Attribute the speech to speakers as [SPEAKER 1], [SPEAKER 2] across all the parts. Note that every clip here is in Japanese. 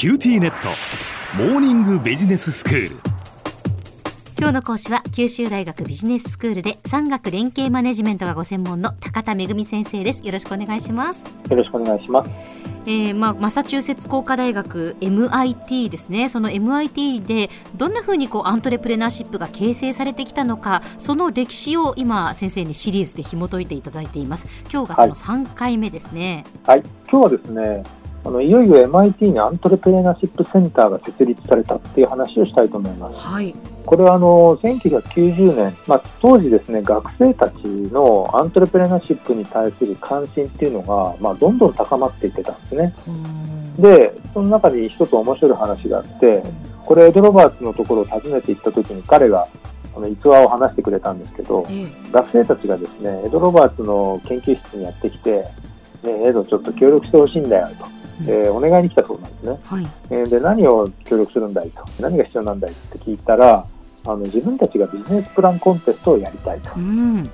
[SPEAKER 1] QTnet。モーニングビジネススクール。
[SPEAKER 2] 今日の講師は九州大学ビジネススクールで産学連携マネジメントがご専門の高田恵先生です。よろしくお願いします。
[SPEAKER 3] よろしくお願いします。
[SPEAKER 2] えーまあ、マサチューセッツ工科大学 MIT ですね。その MIT でどんなふうにこうアントレプレナーシップが形成されてきたのかその歴史を今先生にシリーズで紐解いていただいています。今日がその3回目ですね。
[SPEAKER 3] はい、はい、今日はですねあのいよいよ MIT にアントレプレナーシップセンターが設立されたっていう話をしたいと思います。
[SPEAKER 2] はい、
[SPEAKER 3] これはあの1990年、まあ、当時ですね学生たちのアントレプレナーシップに対する関心っていうのが、まあ、どんどん高まっていってたんですね。でその中に一つ面白い話があってこれエド・ロバーツのところを訪ねて行った時に彼があの逸話を話してくれたんですけど、学生たちがですねエド・ロバーツの研究室にやってきて、ね、エドちょっと協力してほしいんだよと。えー、お願いに来たそうなんですね、はい、えー、で何を協力するんだいと。何が必要なんだいって聞いたらあの自分たちがビジネスプランコンテストをやりたいと、うん、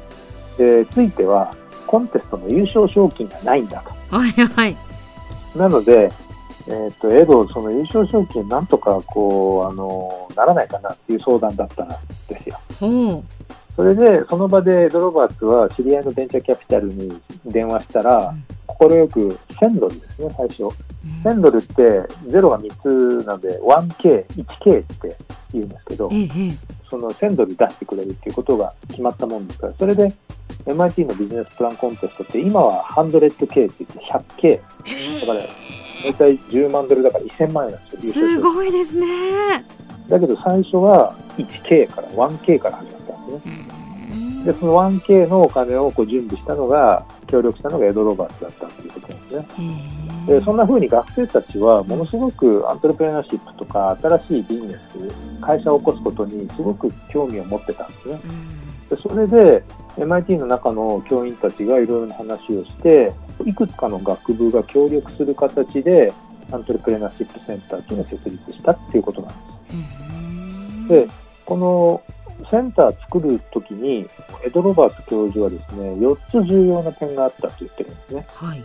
[SPEAKER 3] でついてはコンテストの優勝賞金がないんだ
[SPEAKER 2] と、はいはい、
[SPEAKER 3] なので、えーと、エドその優勝賞金なんとかこうあのならないかなっていう相談だったんですよ。
[SPEAKER 2] う。ん
[SPEAKER 3] それで、その場でエド・ロバーツは知り合いのベンチャーキャピタルに電話したら、快く1000ドルですね、最初。1000ドルって0が3つなので 1K、1K って言うんですけど、その1000ドル出してくれるっていうことが決まったもんですから、それで MIT のビジネスプランコンテストって今は 100K って言って 100K。だから大体10万ドルだから1000万円なんです
[SPEAKER 2] よ。すごいですね。
[SPEAKER 3] だけど最初は 1K から 1K から始まったんですね。で、その 1K のお金をこう準備したのが、協力したのがエド・ロバーツだったということなんですね。でそんな風に学生たちはものすごくアントレプレナーシップとか新しいビジネス会社を起こすことにすごく興味を持ってたんですね。でそれで MIT の中の教員たちがいろいろな話をしていくつかの学部が協力する形でアントレプレナーシップセンターというのを設立したっていうことなんです。でこのセンター作るときにエド・ロバーツ教授はですね4つ重要な点があったと言ってるんですね。
[SPEAKER 2] はい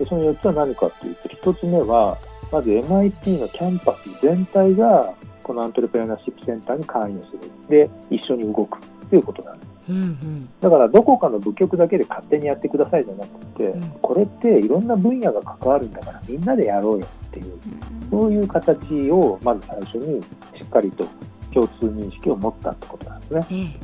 [SPEAKER 3] でその4つは何かというと、1つ目は、まず MIT のキャンパス全体が、このアントレプレナーシップセンターに関与する。で、一緒に動くということなんです。
[SPEAKER 2] うんうん、
[SPEAKER 3] だからどこかの部局だけで勝手にやってくださいじゃなくて、うん、これっていろんな分野が関わるんだからみんなでやろうよっていう、そういう形をまず最初にしっかりと共通認識を持ったってことなんですね。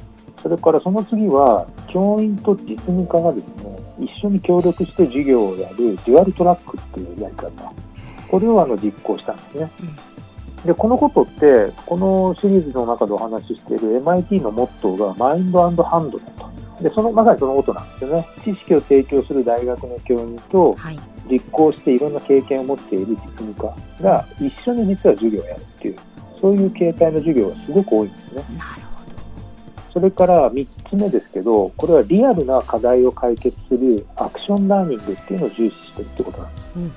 [SPEAKER 3] それからその次は教員と実務家がですね一緒に協力して授業をやるデュアルトラックっていうやり方。これをあの実行したんですね。でこのことってこのシリーズの中でお話ししている MIT のモットーが mind and hand だと。でそのまさにそのことなんですよね。知識を提供する大学の教員と、はい、実行していろんな経験を持っている実務家が一緒に実は授業をやるっていうそういう形態の授業がすごく多いんですね。それから3つ目ですけど、これはリアルな課題を解決するアクションラーニングっていうのを重視してるってことなんです。うんうん、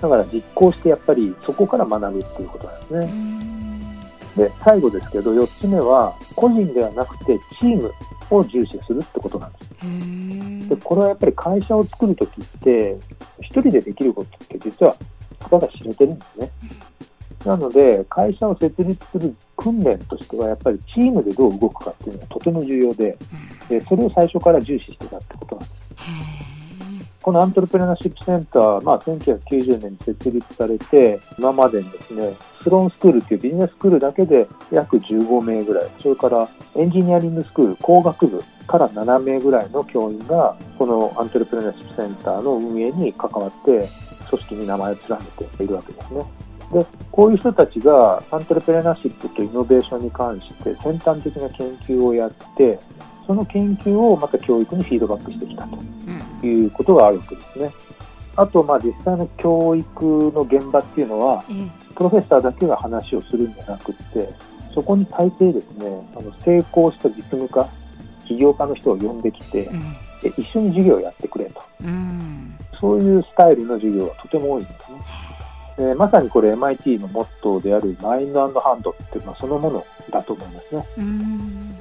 [SPEAKER 3] だから実行してやっぱりそこから学ぶっていうことなんですね。で、最後ですけど、4つ目は個人ではなくてチームを重視するってことなんです。で、これはやっぱり会社を作るときって、1人でできることって実はただ知れてるんですね。なので、会社を設立する訓練としては、やっぱりチームでどう動くかっていうのはとても重要で、でそれを最初から重視してたってことなんです。このアントレプレナーシップセンター、まあ、1990年に設立されて、今までにですね、スローンスクールっていうビジネススクールだけで約15名ぐらい、それからエンジニアリングスクール工学部から7名ぐらいの教員が、このアントレプレナーシップセンターの運営に関わって、組織に名前を連ねているわけですね。でこういう人たちがアントレプレナーシップとイノベーションに関して先端的な研究をやってその研究をまた教育にフィードバックしてきたということがあるわけですね。あと、まあ、実際の教育の現場っていうのは、プロフェッサーだけが話をするんじゃなくて、そこに大抵ですね、あの成功した実務家、起業家の人を呼んできて、一緒に授業をやってくれと、そういうスタイルの授業がとても多いんで。えー、まさにこれ MIT のモットーであるマインドハンドっていうのはそのものだと思いますね。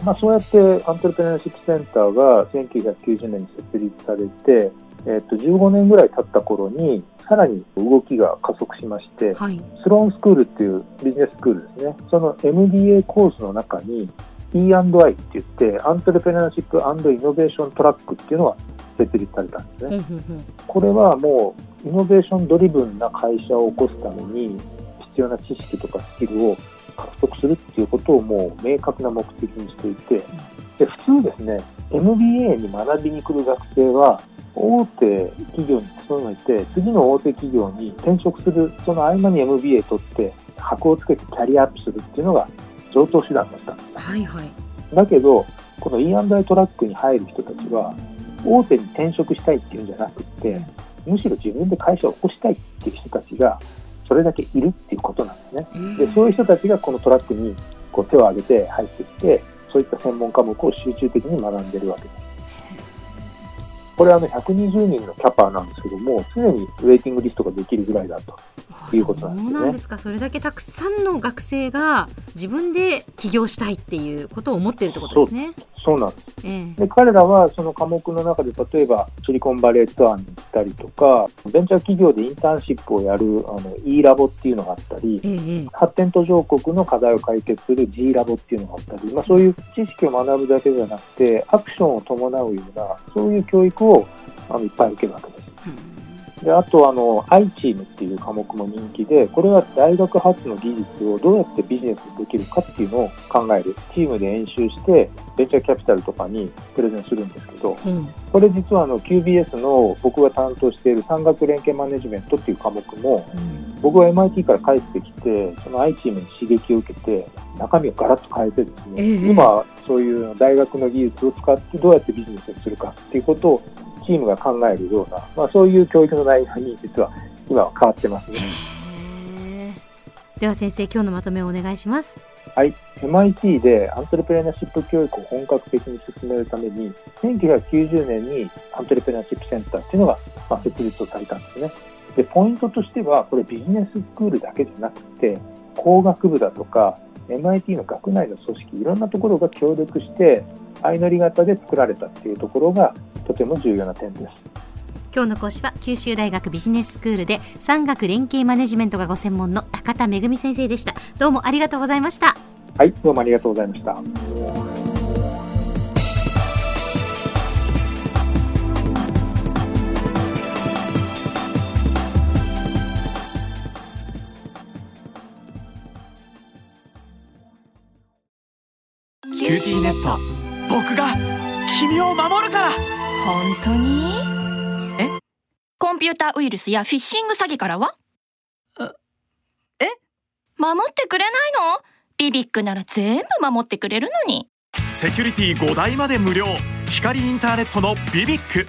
[SPEAKER 3] まあ、そうやってアントレプレナーシップセンターが1990年に設立されて、えっと15年ぐらい経った頃にさらに動きが加速しまして、
[SPEAKER 2] はい。
[SPEAKER 3] スローンスクールっていうビジネススクールですね、その MBA コースの中に E&I って言って、アントレプレナーシップイノベーショントラックっていうのが設立されたんですね。これはもうイノベーションドリブンな会社を起こすために必要な知識とかスキルを獲得するっていうことをもう明確な目的にしていて、で普通ですね、MBA に学びに来る学生は大手企業に勤めて、次の大手企業に転職する、その合間に MBA 取って、箔をつけてキャリアアップするっていうのが上等手段だったんです。
[SPEAKER 2] はいはい。
[SPEAKER 3] だけど、この E&I トラックに入る人たちは、大手に転職したいっていうんじゃなくって、むしろ自分で会社を起こしたいっていう人たちが、それだけいるっていうことなんですね。で、そういう人たちがこのトラックにこう手を挙げて入ってきて、そういった専門科目を集中的に学んでるわけです。これはあの120人のキャパーなんですけども、常にウェイティングリストができるぐらいだと。
[SPEAKER 2] あ
[SPEAKER 3] いうことなんですね
[SPEAKER 2] そうなんですか。それだけたくさんの学生が自分で起業したいっていうことを思ってるってことですね。
[SPEAKER 3] そうなんです。
[SPEAKER 2] ええ
[SPEAKER 3] で彼らはその科目の中で例えばシリコンバレーツアーに行ったりとかベンチャー企業でインターンシップをやるあの E ラボっていうのがあったり
[SPEAKER 2] ええええ
[SPEAKER 3] 発展途上国の課題を解決する G ラボっていうのがあったり、まあ、そういう知識を学ぶだけじゃなくてアクションを伴うようなそういう教育をあのいっぱい受けるわけです。であとあの i チームっていう科目も人気でこれは大学発の技術をどうやってビジネスにできるかっていうのを考える。チームで演習してベンチャーキャピタルとかにプレゼンするんですけど
[SPEAKER 2] うん。
[SPEAKER 3] これ実はあの QBS の僕が担当している産学連携マネジメントっていう科目も
[SPEAKER 2] うん。
[SPEAKER 3] 僕は MIT から帰ってきてその i チームに刺激を受けて中身をガラッと変えてですね、
[SPEAKER 2] ええ。
[SPEAKER 3] 今そういう大学の技術を使ってどうやってビジネスにするかっていうことをチームが考えるような、まあ、そういう教育の内容に実は今は変わってますね。
[SPEAKER 2] では先生今日のまとめをお願いします。
[SPEAKER 3] はい、MIT でアントレプレナーシップ教育を本格的に進めるために1990年にアントレプレナーシップセンターっていうのが、まあ、設立をされたんですね。でポイントとしてはこれビジネススクールだけじゃなくて工学部だとか MIT の学内の組織いろんなところが協力して相乗り型で作られたっていうところがとても重要な点です。
[SPEAKER 2] 今日の講師は九州大学ビジネススクールで産学連携マネジメントがご専門の高田恵先生でした。どうもありがとうございました。
[SPEAKER 3] はい、どうもありがとうございました。
[SPEAKER 1] QTnet 僕が君を守るから
[SPEAKER 4] 本当に？
[SPEAKER 1] え？
[SPEAKER 4] コンピューターウイルスやフィッシング詐欺からは？
[SPEAKER 1] え？
[SPEAKER 4] 守ってくれないの？ BBIQ なら全部守ってくれるのに。
[SPEAKER 1] セキュリティ5台まで無料。光インターネットの BBIQ